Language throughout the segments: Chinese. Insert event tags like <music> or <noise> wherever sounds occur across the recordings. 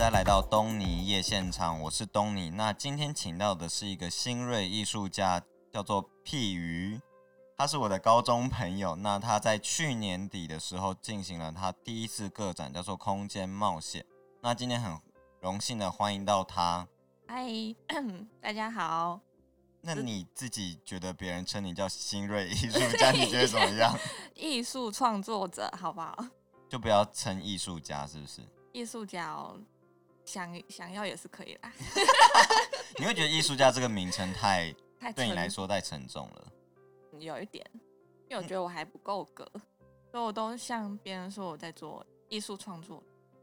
大家来到东尼夜现场，我是东尼。那今天请到的是一个新锐艺术家，叫做屁鱼，他是我的高中朋友。那他在去年底的时候进行了他第一次个展，叫做《空间冒险》。那今天很荣幸的欢迎到他。嗨，<clears throat> 大家好。那你自己觉得别人称你叫新锐艺术家，<laughs> 你觉得怎么样？艺术创作者，好不好？就不要称艺术家，是不是？艺术家哦，想想要也是可以啦。<laughs> 你会觉得艺术家这个名称太太对你来说太沉重了？有一点，因为我觉得我还不够格，所以我都向别人说我在做艺术创作，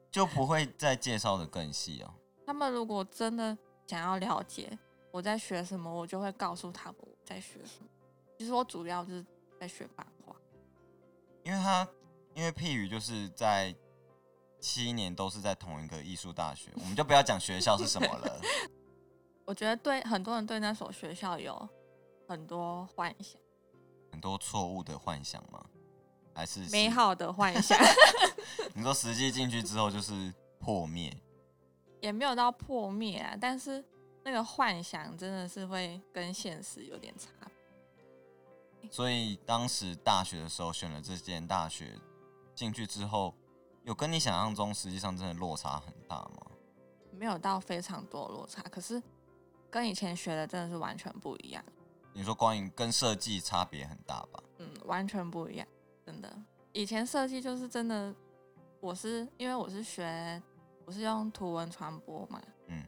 就不会再介绍的更细哦。他们如果真的想要了解。我在学什么，我就会告诉他们我在学什么。其实我主要就是在学版画，因为他因为譬如就是在七年都是在同一个艺术大学，我们就不要讲学校是什么了。<laughs> 我觉得对很多人对那所学校有很多幻想，很多错误的幻想吗？还是美好的幻想？<laughs> 你说实际进去之后就是破灭，也没有到破灭啊，但是。那个幻想真的是会跟现实有点差，所以当时大学的时候选了这间大学，进去之后有跟你想象中实际上真的落差很大吗？没有到非常多落差，可是跟以前学的真的是完全不一样。你说光影跟设计差别很大吧？嗯，完全不一样，真的。以前设计就是真的，我是因为我是学我是用图文传播嘛，嗯。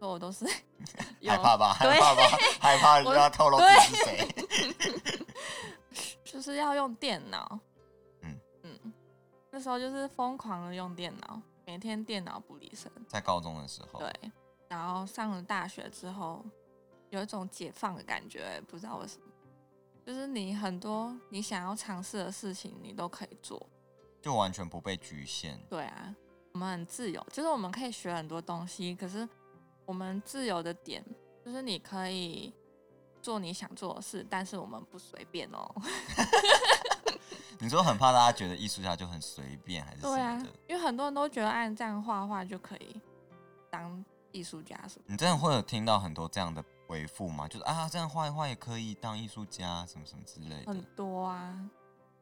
所以我都是 <laughs> 害怕吧，害怕吧，害怕不要透露自己是谁。<laughs> <laughs> 就是要用电脑，那时候就是疯狂的用电脑，每天电脑不离身。在高中的时候，对，然后上了大学之后，有一种解放的感觉，不知道为什么，就是你很多你想要尝试的事情，你都可以做，就完全不被局限。对啊，我们很自由，就是我们可以学很多东西，可是。我们自由的点就是你可以做你想做的事，但是我们不随便哦。<laughs> 你说很怕大家觉得艺术家就很随便，还是对啊？因为很多人都觉得按这样画画就可以当艺术家，什么？你真的会有听到很多这样的回复吗？就是啊，这样画一画也可以当艺术家，什么什么之类的。很多啊，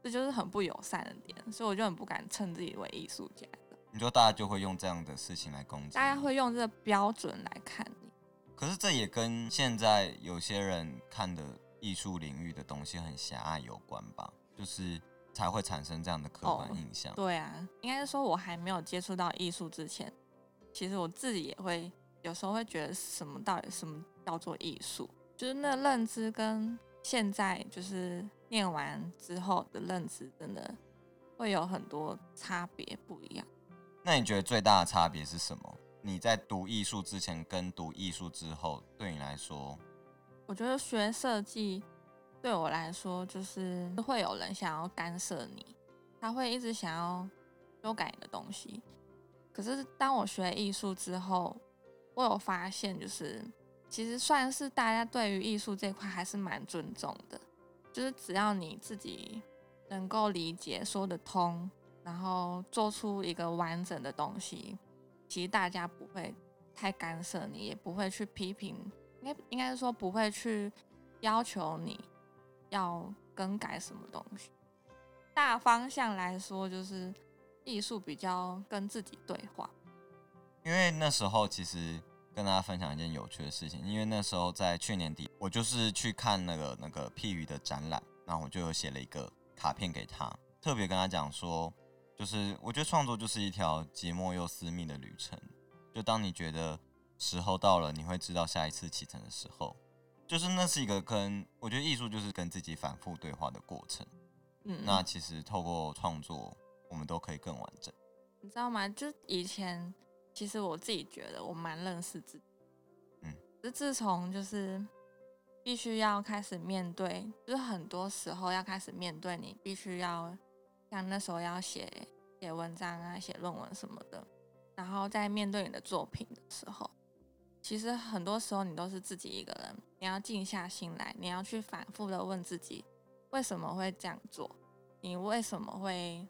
这就是很不友善的点，所以我就很不敢称自己为艺术家。你说大家就会用这样的事情来攻击，大家会用这个标准来看你。可是这也跟现在有些人看的艺术领域的东西很狭隘有关吧？就是才会产生这样的刻板印象。对啊，应该是说我还没有接触到艺术之前，其实我自己也会有时候会觉得什么到底什么叫做艺术，就是那认知跟现在就是念完之后的认知真的会有很多差别不一样。那你觉得最大的差别是什么？你在读艺术之前跟读艺术之后，对你来说，我觉得学设计对我来说就是会有人想要干涉你，他会一直想要修改你的东西。可是当我学艺术之后，我有发现，就是其实算是大家对于艺术这块还是蛮尊重的，就是只要你自己能够理解、说得通。然后做出一个完整的东西，其实大家不会太干涉你，也不会去批评，应该应该是说不会去要求你要更改什么东西。大方向来说，就是艺术比较跟自己对话。因为那时候其实跟大家分享一件有趣的事情，因为那时候在去年底，我就是去看那个那个譬喻的展览，然后我就有写了一个卡片给他，特别跟他讲说。就是我觉得创作就是一条寂寞又私密的旅程。就当你觉得时候到了，你会知道下一次启程的时候，就是那是一个跟我觉得艺术就是跟自己反复对话的过程。嗯，那其实透过创作，我们都可以更完整。你知道吗？就以前其实我自己觉得我蛮认识自己。嗯，就自从就是必须要开始面对，就是很多时候要开始面对，你必须要。像那时候要写写文章啊，写论文什么的，然后在面对你的作品的时候，其实很多时候你都是自己一个人，你要静下心来，你要去反复的问自己为什么会这样做，你为什么会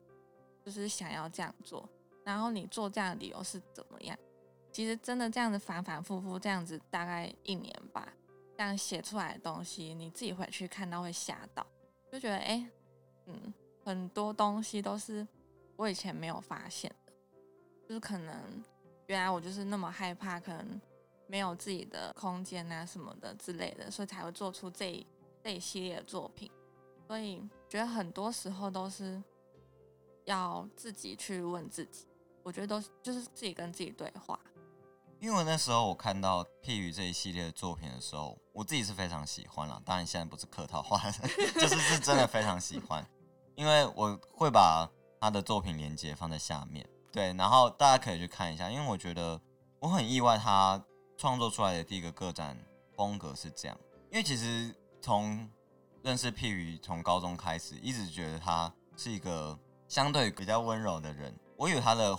就是想要这样做，然后你做这样的理由是怎么样？其实真的这样子反反复复这样子大概一年吧，这样写出来的东西，你自己回去看到会吓到，就觉得哎、嗯，很多东西都是我以前没有发现的，就是可能原来我就是那么害怕，可能没有自己的空间啊什么的之类的，所以才会做出这一这一系列的作品。所以觉得很多时候都是要自己去问自己，我觉得都是就是自己跟自己对话。因为那时候我看到譬如这一系列的作品的时候，我自己是非常喜欢了。当然现在不是客套话，<laughs> 就是是真的非常喜欢，因为我会把他的作品连接放在下面，对，然后大家可以去看一下，因为我觉得我很意外他创作出来的第一个个展风格是这样，因为其实从认识譬如从高中开始，一直觉得他是一个相对比较温柔的人，我以为他的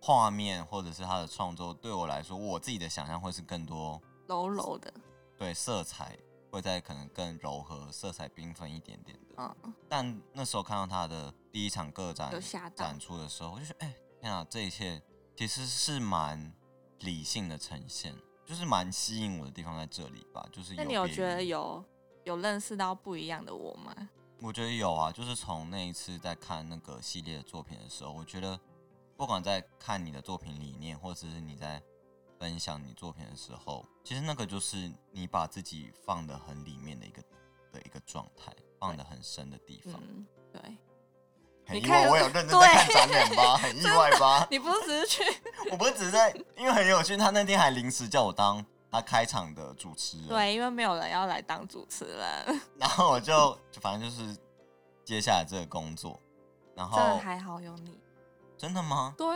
画面或者是他的创作，对我来说，我自己的想象会是更多柔柔的，对色彩会在可能更柔和、色彩缤纷一点点的。嗯，但那时候看到他的第一场个展展出的时候，我就觉得，哎、天啊，这一切其实是蛮理性的呈现，就是蛮吸引我的地方在这里吧。就是那你有觉得有有认识到不一样的我吗？我觉得有啊，就是从那一次在看那个系列的作品的时候，我觉得不管在看你的作品理念，或者是你在分享你作品的时候，其实那个就是你把自己放得很里面的一个的一个状态，放得很深的地方。嗯，对，很意外，我有认真在看展览吧？<laughs> 很意外吧？你不是只是去 <laughs> 我不是只是在，因为很有趣，他那天还临时叫我当他开场的主持人，，对，因为没有人要来当主持人，<laughs> 然后我就就反正就是接下来这个工作，然后真的还好有你。真的吗？对，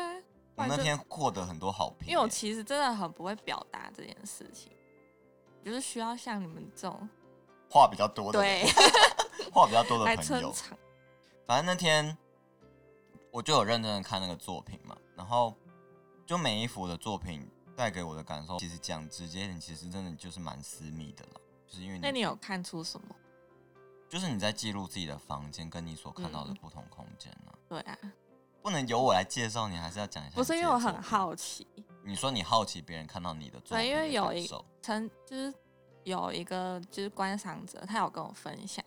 我那天获得很多好评耶，因为我其实真的很不会表达这件事情，就是需要像你们这种话比较多的人，对话比较多的朋友。反正那天我就有认真的看那个作品嘛，然后就每一幅的作品带给我的感受，其实讲直接一点，其实真的就是蛮私密的了，就是因为那你有看出什么？就是你在记录自己的房间跟你所看到的嗯不同空间呢、对啊，不能由我来介绍，你还是要讲一下。不是因为我很，好奇，你说你好奇别人看到你的作品对，因为有一曾就是有一个就是观赏者，他有跟我分享，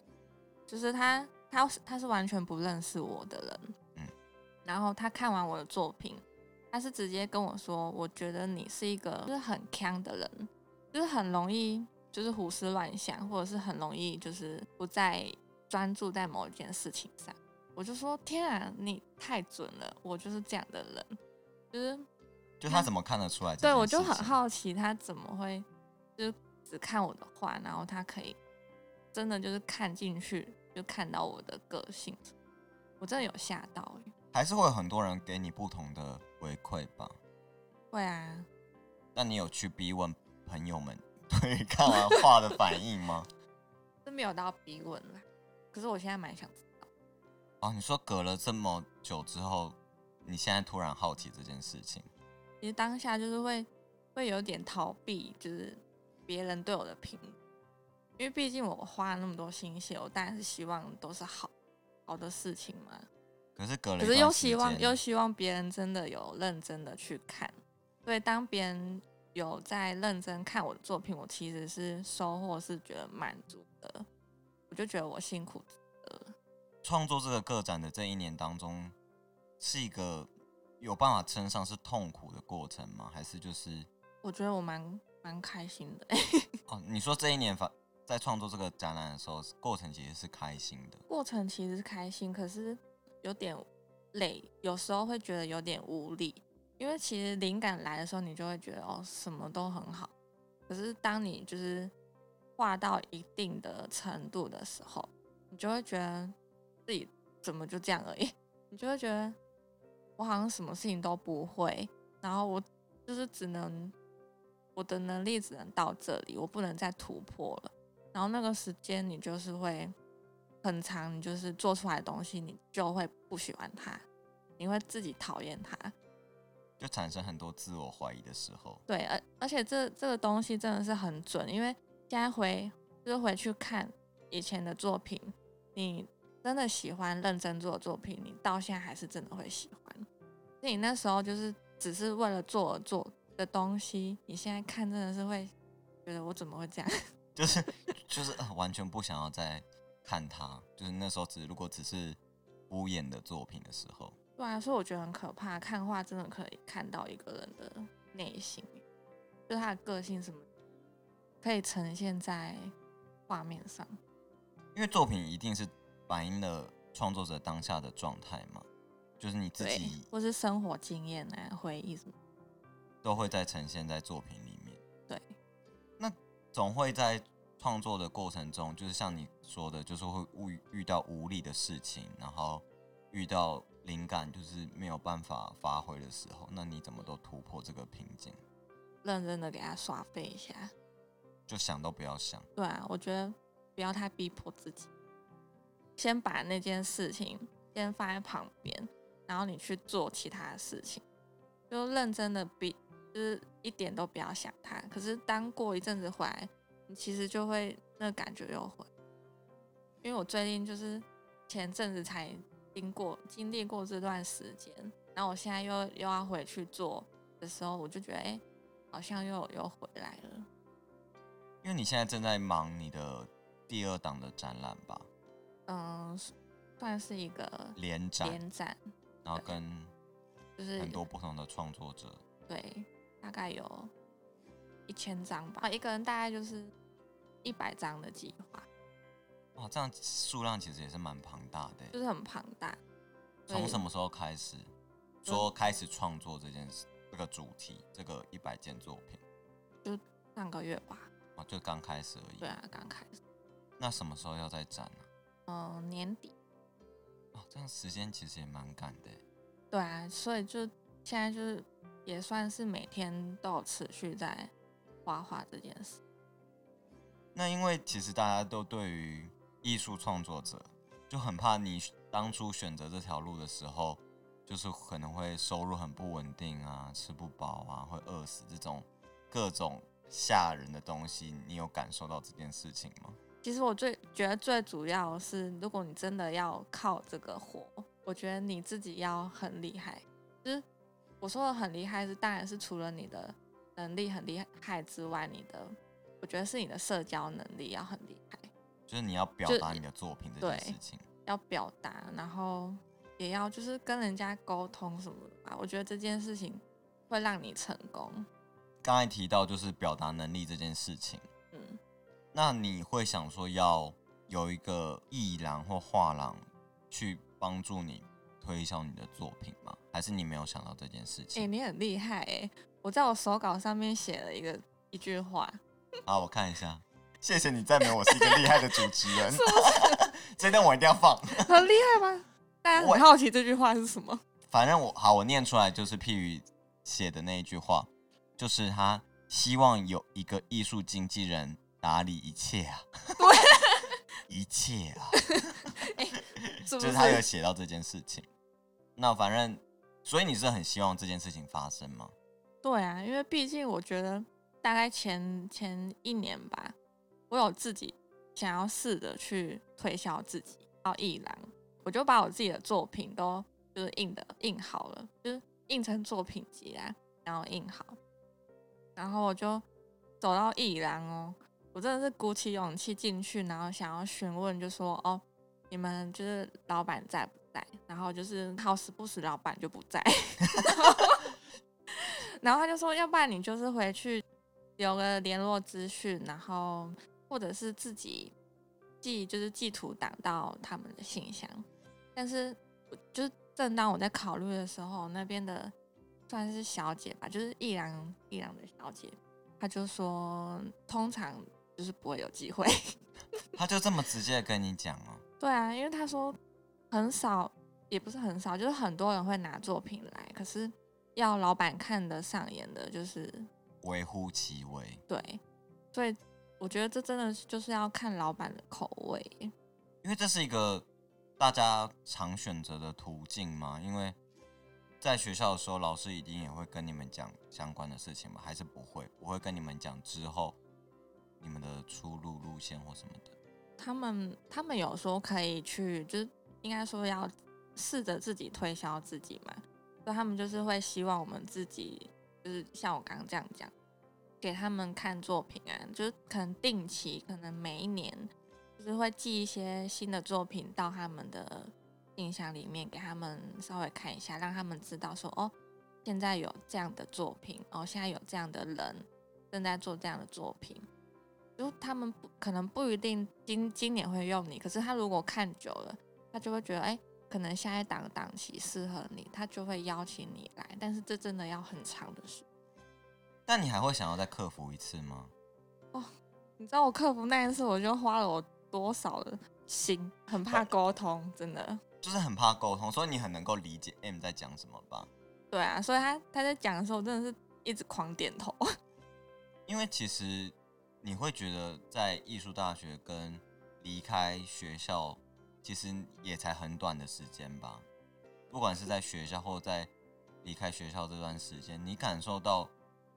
就是他他是他是完全不认识我的人，嗯。然后他看完我的作品，他是直接跟我说，我觉得你是一个就是很强的人，就是很容易就是胡思乱想，或者是很容易就是不再专注在某一件事情上。我就说天啊，你太准了，我就是这样的人，就是就他怎么看得出来对，我就很好奇他怎么会就是只看我的画，然后他可以真的就是看进去，就看到我的个性，我真的有吓到欸还是会有很多人给你不同的回馈吧。会啊，那你有去逼问朋友们对看完画的反应吗？<laughs> 是没有到逼问啦。可是我现在蛮想知道，哦，你说隔了这么久之后，你现在突然好奇这件事情，其实当下就是会会有点逃避，就是别人对我的评语，因为毕竟我花了那么多心血，我当然是希望都是好好的事情嘛。可是隔了可是又希望又希望别人真的有认真的去看，所以当别人有在认真看我的作品，我其实是收获是觉得满足的，我就觉得我辛苦。创作这个个展的这一年当中，是一个有办法称上是痛苦的过程吗？还是就是我觉得我蛮蛮开心的，<laughs> 哦，你说这一年发在创作这个展览的时候，过程其实是开心的。过程其实是开心，可是有点累，有时候会觉得有点无力，因为其实灵感来的时候，你就会觉得哦什么都很好，可是当你就是画到一定的程度的时候，你就会觉得自己怎么就这样而已，你就会觉得我好像什么事情都不会，然后我就是只能我的能力只能到这里，我不能再突破了。然后那个时间你就是会很长，你就是做出来的东西，你就会不喜欢它，你会自己讨厌它。就产生很多自我怀疑的时候，对，而而且这这个东西真的是很准，因为现在回就是回去看以前的作品，你真的喜欢认真做的作品，你到现在还是真的会喜欢。那你那时候就是只是为了做而做，的东西，你现在看真的是会觉得我怎么会这样？<laughs> 就是就是、呃完全不想要再看他。就是那时候只如果只是敷衍的作品的时候，对啊，所以我觉得很可怕。看画真的可以看到一个人的内心，就是他的个性什么，可以呈现在画面上。因为作品一定是反映了创作者当下的状态嘛，就是你自己，或是生活经验啊、回忆什么。都会再呈现在作品里面。对，那总会在创作的过程中，就是像你说的，就是会遇遇到无力的事情，然后遇到灵感就是没有办法发挥的时候，那你怎么都突破这个瓶颈？认真的给他刷废一下。就想都不要想。对啊，我觉得不要太逼迫自己，先把那件事情先放在旁边，然后你去做其他的事情，就认真的逼，就是一点都不要想它。可是当过一阵子回来，你其实就会那感觉又回。因为我最近就是前阵子才经过经历过这段时间，然后我现在又又要回去做的时候，我就觉得哎、好像又又回来了。因为你现在正在忙你的第二档的展览吧，嗯，算是一个联展，联展，然后跟就是很多不同的创作者。对，大概有一千张吧，一个人大概就是一百张的计划，哇，这样数量其实也是蛮庞大的。就是很庞大。从什么时候开始就说开始创作这件事，这个主题，这个一百件作品？就上个月吧，哦，就刚开始而已。对啊，刚开始，那什么时候要再展呢、嗯、年底，哦，这样时间其实也蛮赶的耶。对啊，所以就现在就是也算是每天都有持续在画画这件事。那因为其实大家都对于艺术创作者就很怕你当初选择这条路的时候，就是可能会收入很不稳定啊，吃不饱啊，会饿死这种各种吓人的东西。你有感受到这件事情吗？其实我最觉得最主要是，如果你真的要靠这个活，我觉得你自己要很厉害。就是我说的很厉害是，当然是除了你的能力很厉害之外，你的觉得是你的社交能力要很厉害，就是你要表达你的作品这件事情。要表达，然后也要就是跟人家沟通什么的吧。我觉得这件事情会让你成功。刚才提到就是表达能力这件事情，嗯，那你会想说要有一个艺廊或画廊去帮助你推销你的作品吗？还是你没有想到这件事情哎、情？你很厉害哎、我在我手稿上面写了一个一句话，<laughs> 好，我看一下。谢谢你赞美我是一个厉害的主持人 <laughs> <laughs> 这段我一定要放。很厉害吗？大家我很好奇这句话是什么？反正我好，我念出来就是譬如写的那一句话，就是他希望有一个艺术经纪人打理一切啊，一切啊，就是他有写到这件事情。那反正，所以你是很希望这件事情发生吗？对啊，因为毕竟我觉得大概前前一年吧，我有自己想要试着去推销自己到艺廊，我就把我自己的作品都就是印的印好了，就是印成作品集啊，然后印好，然后我就走到艺廊哦，我真的是鼓起勇气进去，然后想要询问，就说哦，你们就是老板在不在？然后就是好死不死，老板就不在。<laughs> <laughs> 然后他就说，要不然你就是回去留个联络资讯，然后或者是自己寄，就是寄图档到他们的信箱。但是，就是正当我在考虑的时候，那边的算是小姐吧，就是艺廊艺廊的小姐，她就说，通常就是不会有机会。<laughs> 她就这么直接跟你讲哦、对啊，因为她说很少，也不是很少，就是很多人会拿作品来，可是要老板看得上眼的，就是微乎其微。对，所以我觉得这真的是就是要看老板的口味。因为这是一个大家常选择的途径吗。因为在学校的时候，老师一定也会跟你们讲相关的事情吗，还是不会？不会跟你们讲之后你们的出路路线或什么的。他们他们有说可以去，就是应该说要试着自己推销自己嘛，所以他们就是会希望我们自己就是像我刚刚这样讲，给他们看作品啊，就是可能定期，可能每一年，就是会寄一些新的作品到他们的印象里面，给他们稍微看一下，让他们知道说，哦，现在有这样的作品，哦，现在有这样的人正在做这样的作品，就他们不可能不一定今今年会用你，可是他如果看久了，他就会觉得，哎。可能下一档档期适合你，他就会邀请你来，但是这真的要很长的时间。但你还会想要再克服一次吗？哦，你知道我克服那一次，我就花了我多少的心，很怕沟通，真的。就是很怕沟通，所以你很能够理解 M 在讲什么吧？对啊，所以他他在讲的时候，真的是一直狂点头。<laughs> 因为其实你会觉得在艺术大学跟离开学校。其实也才很短的时间吧，不管是在学校或在离开学校这段时间，你感受到，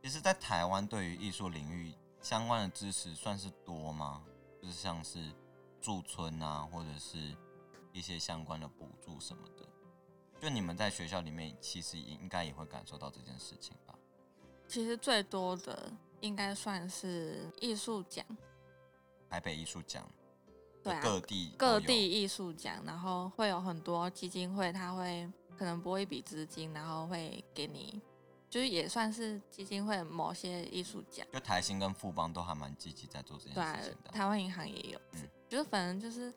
其实，在台湾对于艺术领域相关的支持算是多吗？就是像是驻村啊，或者是一些相关的补助什么的，就你们在学校里面，其实应该也会感受到这件事情吧？其实最多的应该算是艺术奖，台北艺术奖。对啊，各地各地艺术奖，然后会有很多基金会，他会可能拨一笔资金，然后会给你，就是也算是基金会某些艺术奖。就台新跟富邦都还蛮积极在做这件事情的。台湾银行也有，嗯，就是反正就是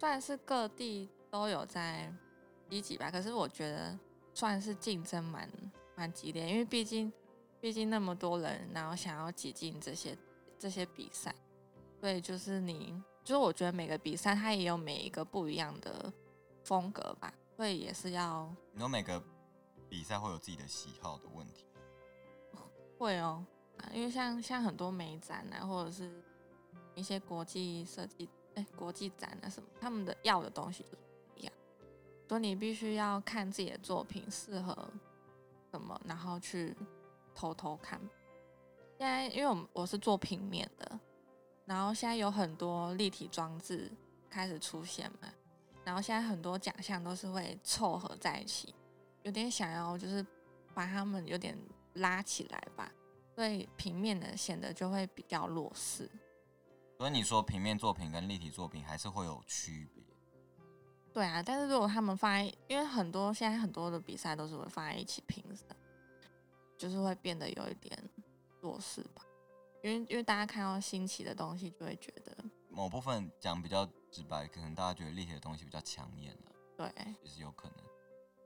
算是各地都有在积极吧。可是我觉得算是竞争蛮蛮激烈，因为毕竟毕竟那么多人，然后想要挤进这些这些比赛，所以就是你。就是我觉得每个比赛它也有每一个不一样的风格吧，所以也是要。你说每个比赛会有自己的喜好的问题？<laughs> 会哦，因为像像很多美展啊，或者是一些国际设计哎国际展啊什么，他们的要的东西就不一样，所以你必须要看自己的作品适合什么，然后去偷偷看。现在因为我我是做平面的。然后现在有很多立体装置开始出现嘛，然后现在很多奖项都是会凑合在一起，有点想要就是把他们有点拉起来吧，所以平面的显得就会比较弱势。所以你说平面作品跟立体作品还是会有区别？对啊，但是如果他们放在，因为很多现在很多的比赛都是会放在一起评审，就是会变得有一点弱势吧。因为因为大家看到新奇的东西，就会觉得某部分讲比较直白，可能大家觉得立体的东西比较抢眼了。对，也是有可能。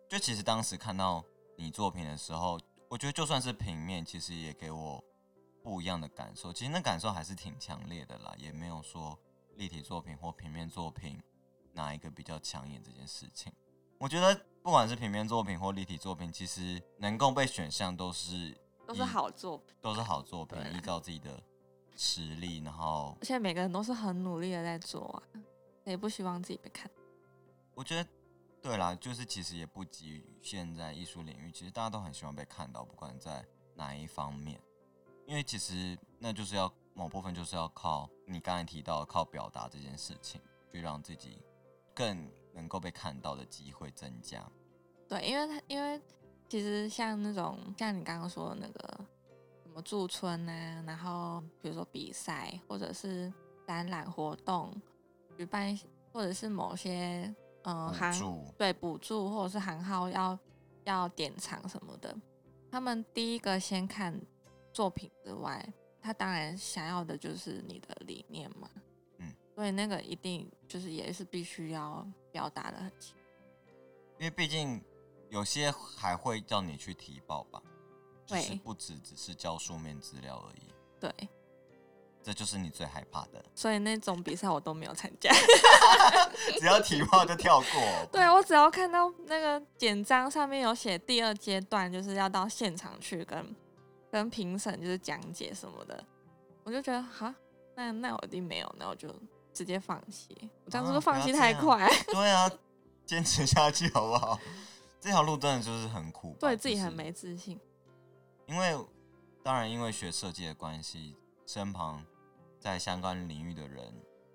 就其实当时看到你作品的时候，我觉得就算是平面，其实也给我不一样的感受。其实那感受还是挺强烈的啦，也没有说立体作品或平面作品哪一个比较抢眼这件事情。我觉得不管是平面作品或立体作品，其实能够被选项都是。都是好作品，都是好作品，依照自己的实力，然后现在每个人都是很努力的在做啊，也不希望自己被看。我觉得，对啦，就是其实也不急于现在艺术领域，其实大家都很希望被看到，不管在哪一方面，因为其实那就是要某部分就是要靠你刚才提到靠表达这件事情，去让自己更能够被看到的机会增加。对，因为他因为。其实像那种像你刚刚说的那个什么驻村啊，然后比如说比赛或者是展览活动举办，或者是某些嗯航对补助或者是航号要要点藏什么的，他们第一个先看作品之外，他当然想要的就是你的理念嘛，嗯，所以那个一定就是也是必须要表达的很清，因为毕竟。有些还会叫你去提报吧，就是不止只是交书面资料而已。对，这就是你最害怕的。所以那种比赛我都没有参加，<laughs> 只要提报就跳过。<laughs> 对我只要看到那个简章上面有写第二阶段，就是要到现场去跟跟评审就是讲解什么的，我就觉得哈，那那我一定没有，那我就直接放弃。我这样是不是放弃太快？<laughs> 对啊，坚持下去好不好？这条路真的就是很苦，对自己很没自信。因为，当然，因为学设计的关系，身旁在相关领域的人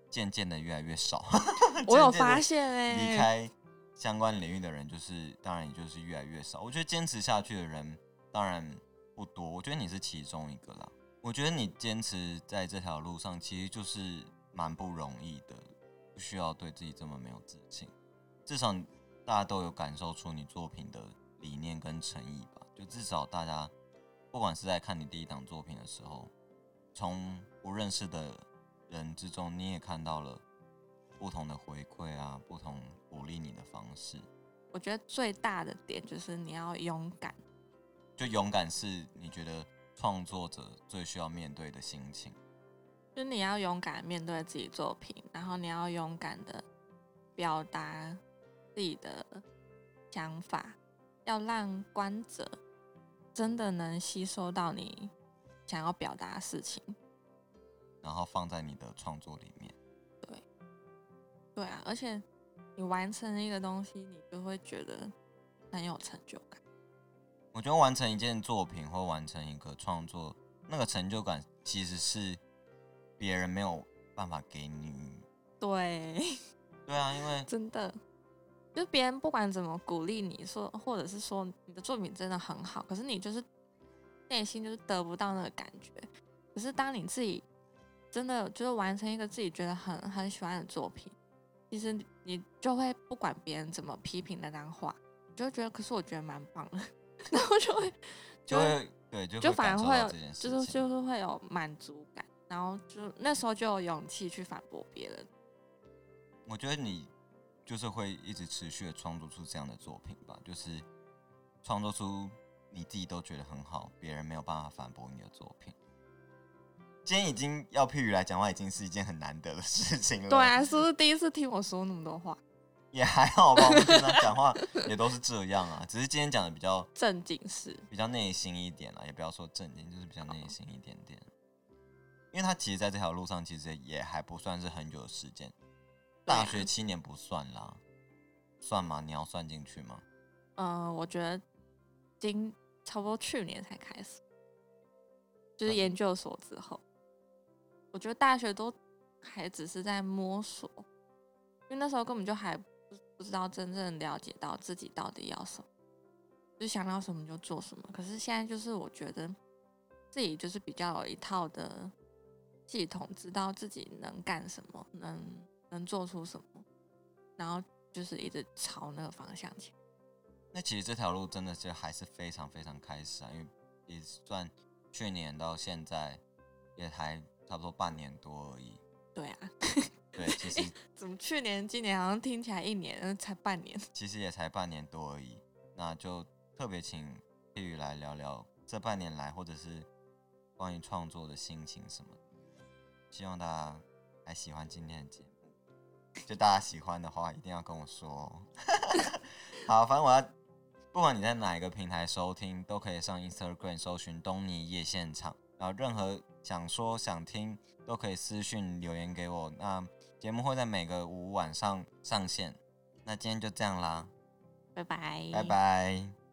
渐渐的越来越少。<laughs> 我有发现哎，离开相关领域的人，就是当然也就是越来越少。我觉得坚持下去的人，当然不多，我觉得你是其中一个啦。我觉得你坚持在这条路上，其实就是蛮不容易的，不需要对自己这么没有自信。至少大家都有感受出你作品的理念跟诚意吧。就至少大家不管是在看你第一档作品的时候，从不认识的人之中，你也看到了不同的回馈啊，不同鼓励你的方式。我觉得最大的点就是你要勇敢，就勇敢是你觉得创作者最需要面对的心情。就你要勇敢面对自己作品，然后你要勇敢的表达自己的想法，要让观者真的能吸收到你想要表达的事情，然后放在你的创作里面。对，对啊，而且你完成一个东西，你就会觉得很有成就感。我觉得完成一件作品或完成一个创作，那个成就感其实是别人没有办法给你。对，对啊，因为 <laughs> 真的，就别人不管怎么鼓励你说，或者是说你的作品真的很好，可是你就是内心就是得不到那个感觉。可是当你自己真的就是完成一个自己觉得很很喜欢的作品，其实你就会不管别人怎么批评那张画，你就觉得，可是我觉得蛮棒的，<laughs> 然后就会 <laughs> 就会对就就反而会有就是就是会有满足感，然后就那时候就有勇气去反驳别人。我觉得你就是会一直持续的创作出这样的作品吧，就是创作出你自己都觉得很好，别人没有办法反驳你的作品。今天已经要譬如来讲话，已经是一件很难得的事情了。对，啊，是不是第一次听我说那么多话？也还好吧。我们平常讲话也都是这样啊，只是今天讲的比较 <laughs> 正经事，比较内心一点啦，也不要说正经，就是比较内心一点点。因为他其实在这条路上，其实也还不算是很久的时间，大学七年不算啦，算吗？你要算进去吗？嗯、我觉得今差不多去年才开始，就是研究所之后，我觉得大学都还只是在摸索，因为那时候根本就还不不知道真正了解到自己到底要什么，就想到什么就做什么。可是现在就是我觉得自己就是比较有一套的系统，知道自己能干什么，能能做出什么，然后就是一直朝那个方向前。那其实这条路真的是还是非常非常开始啊，因为也算去年到现在也还差不多半年多而已。对啊，对，其实 <laughs> 怎么去年、今年好像听起来一年，呃才半年？其实也才半年多而已，那就特别请碧宇来聊聊这半年来，或者是关于创作的心情什么的。希望大家还喜欢今天的节目，就大家喜欢的话，一定要跟我说哦。<laughs> 好，反正我要，不管你在哪一个平台收听，都可以上 Instagram 搜寻东尼夜现场，然后任何想说想听都可以私讯留言给我。那节目会在每个五晚上上线。那今天就这样啦，拜拜，拜拜。